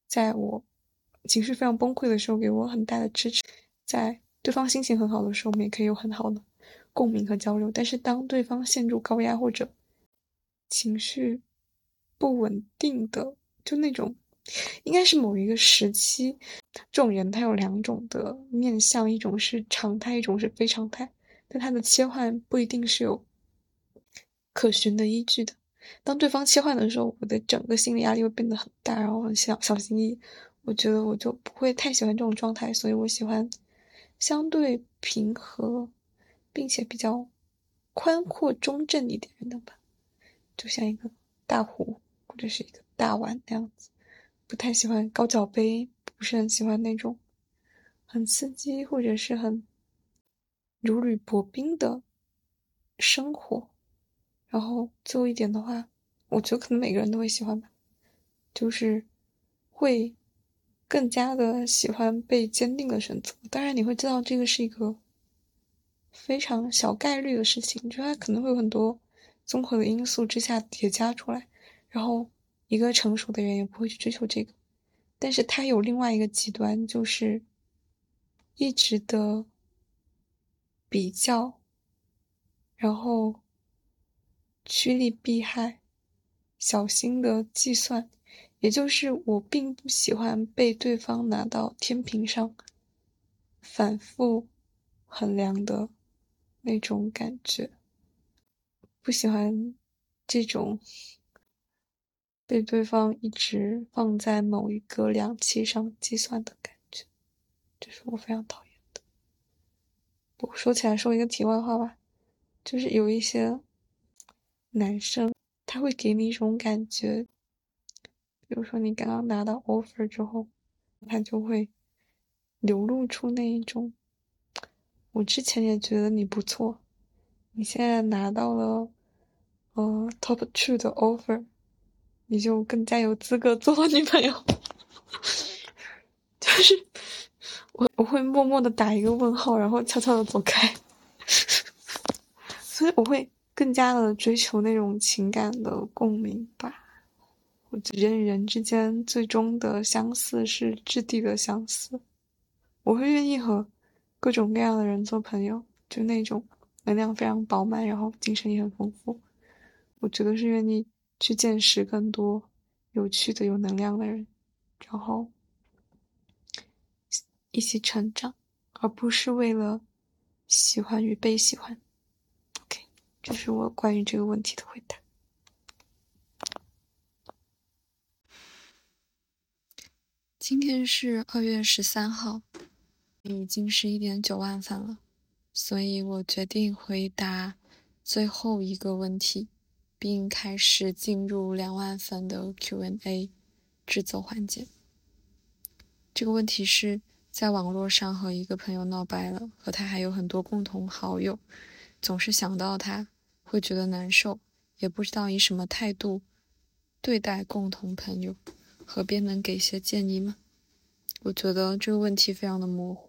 在我情绪非常崩溃的时候给我很大的支持；在对方心情很好的时候，我们也可以有很好的。共鸣和交流，但是当对方陷入高压或者情绪不稳定的，就那种，应该是某一个时期，这种人他有两种的面相，一种是常态，一种是非常态，但他的切换不一定是有可循的依据的。当对方切换的时候，我的整个心理压力会变得很大，然后很小小心翼翼。我觉得我就不会太喜欢这种状态，所以我喜欢相对平和。并且比较宽阔中正一点的吧，就像一个大湖或者是一个大碗那样子。不太喜欢高脚杯，不是很喜欢那种很刺激或者是很如履薄冰的生活。然后最后一点的话，我觉得可能每个人都会喜欢吧，就是会更加的喜欢被坚定的选择。当然，你会知道这个是一个。非常小概率的事情，就它可能会有很多综合的因素之下叠加出来，然后一个成熟的人也不会去追求这个，但是他有另外一个极端，就是一直的比较，然后趋利避害，小心的计算，也就是我并不喜欢被对方拿到天平上反复衡量的。那种感觉，不喜欢这种被对方一直放在某一个量器上计算的感觉，这是我非常讨厌的。我说起来说一个题外话吧，就是有一些男生他会给你一种感觉，比如说你刚刚拿到 offer 之后，他就会流露出那一种，我之前也觉得你不错。你现在拿到了，呃，top two 的 offer，你就更加有资格做我女朋友。就是我我会默默的打一个问号，然后悄悄的走开。所以我会更加的追求那种情感的共鸣吧。我觉得人与人之间最终的相似是质地的相似。我会愿意和各种各样的人做朋友，就那种。能量非常饱满，然后精神也很丰富。我觉得是愿意去见识更多有趣的、有能量的人，然后一起成长，而不是为了喜欢与被喜欢。OK，这是我关于这个问题的回答。今天是二月十三号，已经是一点九万粉了。所以我决定回答最后一个问题，并开始进入两万粉的 Q&A 制作环节。这个问题是在网络上和一个朋友闹掰了，和他还有很多共同好友，总是想到他会觉得难受，也不知道以什么态度对待共同朋友，何边能给些建议吗？我觉得这个问题非常的模糊。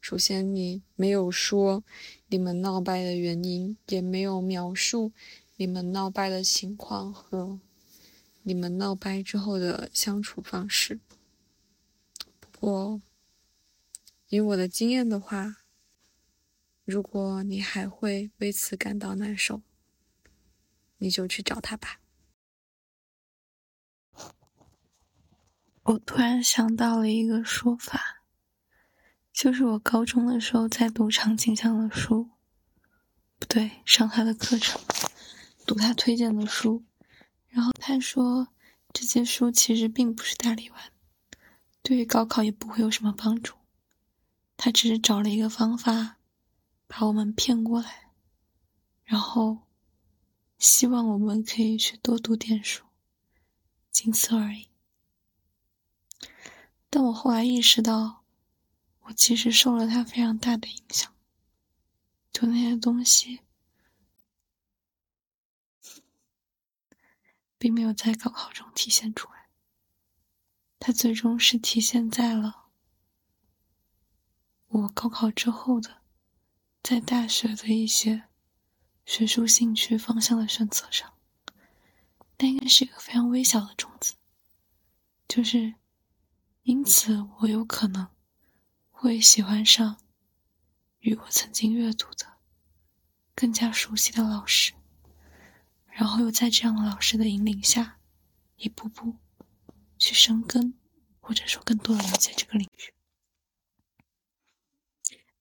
首先，你没有说你们闹掰的原因，也没有描述你们闹掰的情况和你们闹掰之后的相处方式。不过，以我的经验的话，如果你还会为此感到难受，你就去找他吧。我突然想到了一个说法。就是我高中的时候在读长景香的书，不对，上他的课程，读他推荐的书，然后他说这些书其实并不是大力丸，对于高考也不会有什么帮助，他只是找了一个方法，把我们骗过来，然后希望我们可以去多读点书，仅此而已。但我后来意识到。我其实受了他非常大的影响，就那些东西，并没有在高考中体现出来，它最终是体现在了我高考之后的，在大学的一些学术兴趣方向的选择上，那应该是一个非常微小的种子，就是因此我有可能。会喜欢上与我曾经阅读的更加熟悉的老师，然后又在这样的老师的引领下，一步步去生根，或者说更多的了解这个领域。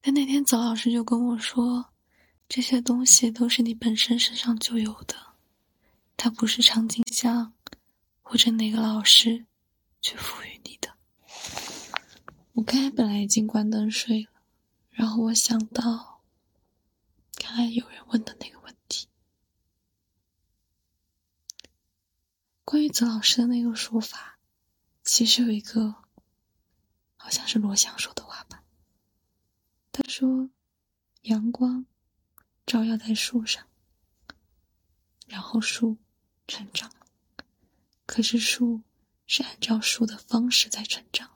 但那天早老师就跟我说，这些东西都是你本身身上就有的，它不是场景下或者哪个老师去赋予你的。我刚才本来已经关灯睡了，然后我想到刚才有人问的那个问题，关于泽老师的那个说法，其实有一个好像是罗翔说的话吧。他说：“阳光照耀在树上，然后树成长，可是树是按照树的方式在成长。”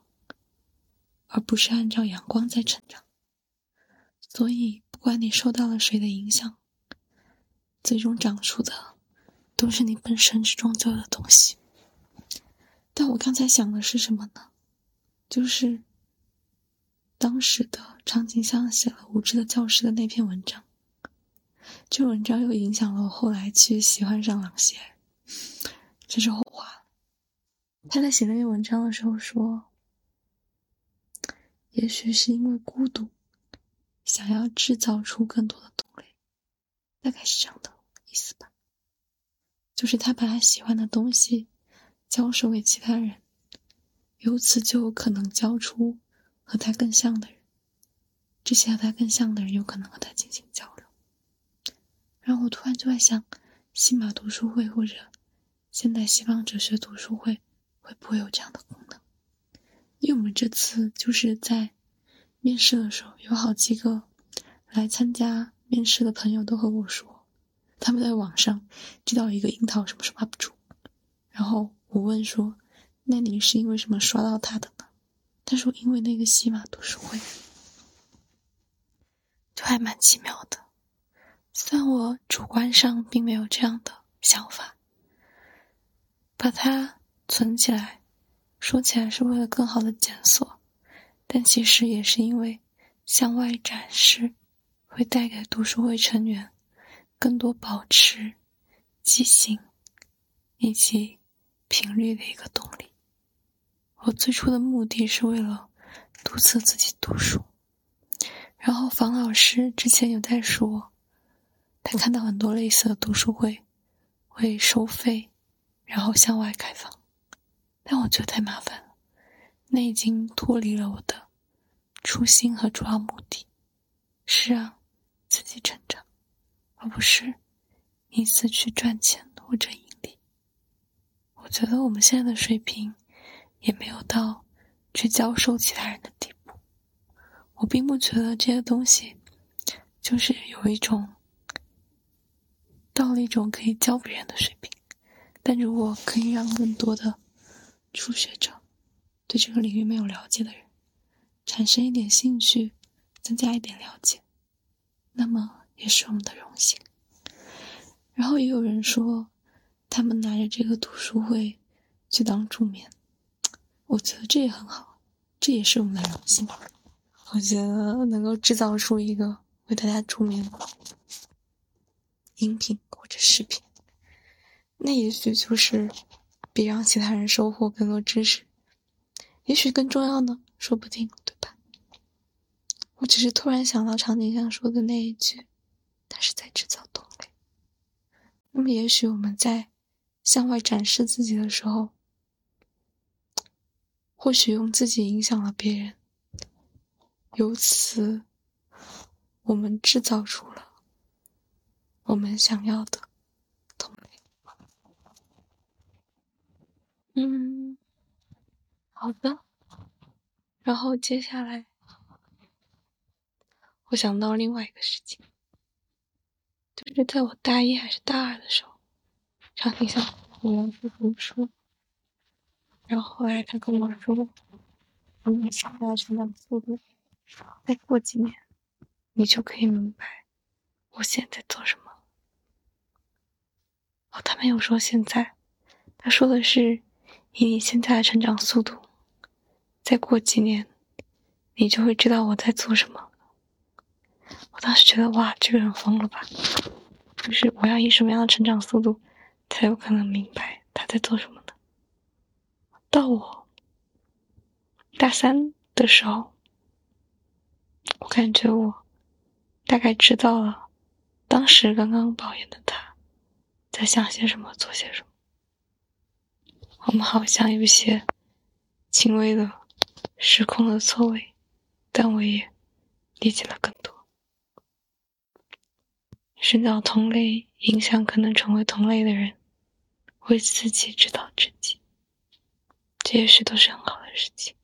而不是按照阳光在成长，所以不管你受到了谁的影响，最终长出的都是你本身之中就有的东西。但我刚才想的是什么呢？就是当时的张景香写了《无知的教师》的那篇文章，这文章又影响了我后来去喜欢上朗谢，这是后话。他在写那篇文章的时候说。也许是因为孤独，想要制造出更多的同类，大概是这样的意思吧。就是他把他喜欢的东西教授给其他人，由此就有可能教出和他更像的人。这些和他更像的人有可能和他进行交流。然后我突然就在想，西马读书会或者现代西方哲学读书会会不会有这样的功能？因为我们这次就是在面试的时候，有好几个来参加面试的朋友都和我说。他们在网上知道一个樱桃什么什么 UP 主，然后我问说：“那你是因为什么刷到他的呢？”他说：“因为那个西马读书会，就还蛮奇妙的。虽然我主观上并没有这样的想法，把它存起来，说起来是为了更好的检索，但其实也是因为向外展示会带给读书会成员。”更多保持记性以及频率的一个动力。我最初的目的是为了督促自己读书。然后房老师之前有在说，他看到很多类似的读书会会收费，然后向外开放，但我觉得太麻烦了，那已经脱离了我的初心和主要目的，是让自己成长。而不是以此去赚钱或者盈利。我觉得我们现在的水平也没有到去教授其他人的地步。我并不觉得这些东西就是有一种到了一种可以教别人的水平。但如果可以让更多的初学者对这个领域没有了解的人产生一点兴趣，增加一点了解，那么。也是我们的荣幸。然后也有人说，他们拿着这个读书会去当助眠，我觉得这也很好，这也是我们的荣幸。我觉得能够制造出一个为大家助眠的音频或者视频，那也许就是比让其他人收获更多知识，也许更重要呢，说不定，对吧？我只是突然想到场景上说的那一句。他是在制造同类。那么，也许我们在向外展示自己的时候，或许用自己影响了别人，由此我们制造出了我们想要的同类。嗯，好的。然后接下来，我想到另外一个事情。就是在我大一还是大二的时候，常听向我要去读书，然后后来他跟我说：“你现在成长速度，再过几年，你就可以明白我现在做什么。”哦，他没有说现在，他说的是以你现在的成长速度，再过几年，你就会知道我在做什么。我当时觉得哇，这个人疯了吧？就是我要以什么样的成长速度，才有可能明白他在做什么呢？到我大三的时候，我感觉我大概知道了，当时刚刚保研的他在想些什么，做些什么。我们好像有些轻微的时空的错位，但我也理解了更多。寻找同类，影响可能成为同类的人，为自己指导自己，这些事都是很好的事情。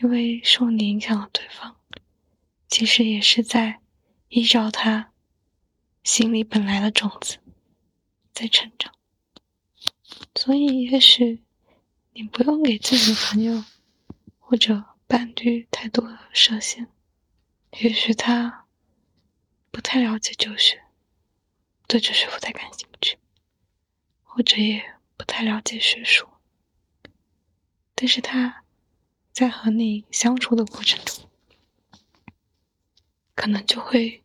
因为受你影响了对方，其实也是在依照他心里本来的种子在成长。所以，也许你不用给自己的朋友或者伴侣太多的设限，也许他。不太了解哲学，对哲学不太感兴趣，或者也不太了解学术。但是他在和你相处的过程中，可能就会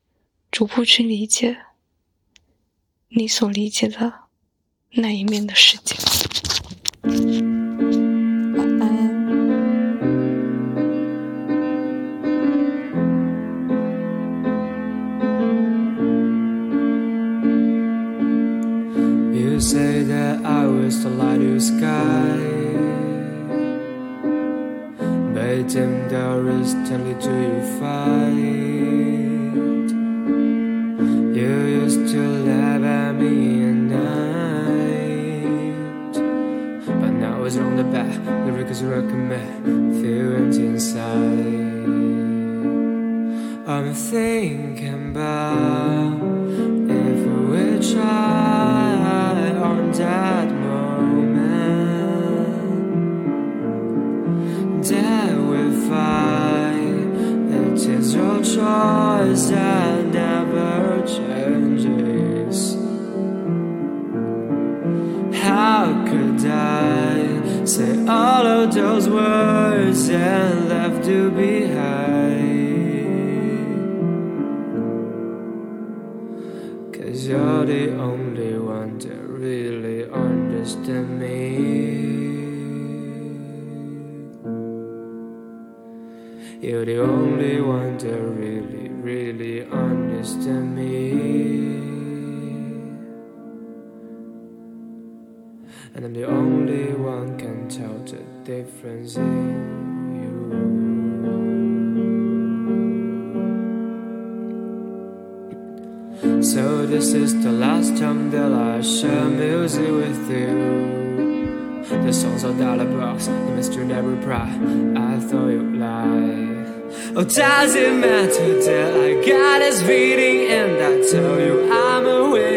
逐步去理解你所理解的 You say that I was the light of sky, but bathing there is totally to you fight. You used to laugh. the back, lyrics recommend, feelings inside. I'm thinking about if we try on that. friends you. So this is the last time that I share music with you. The songs are dollar box, the mystery never pry. I thought you lied. Oh, does it matter that I got this feeling and I tell you I'm awake?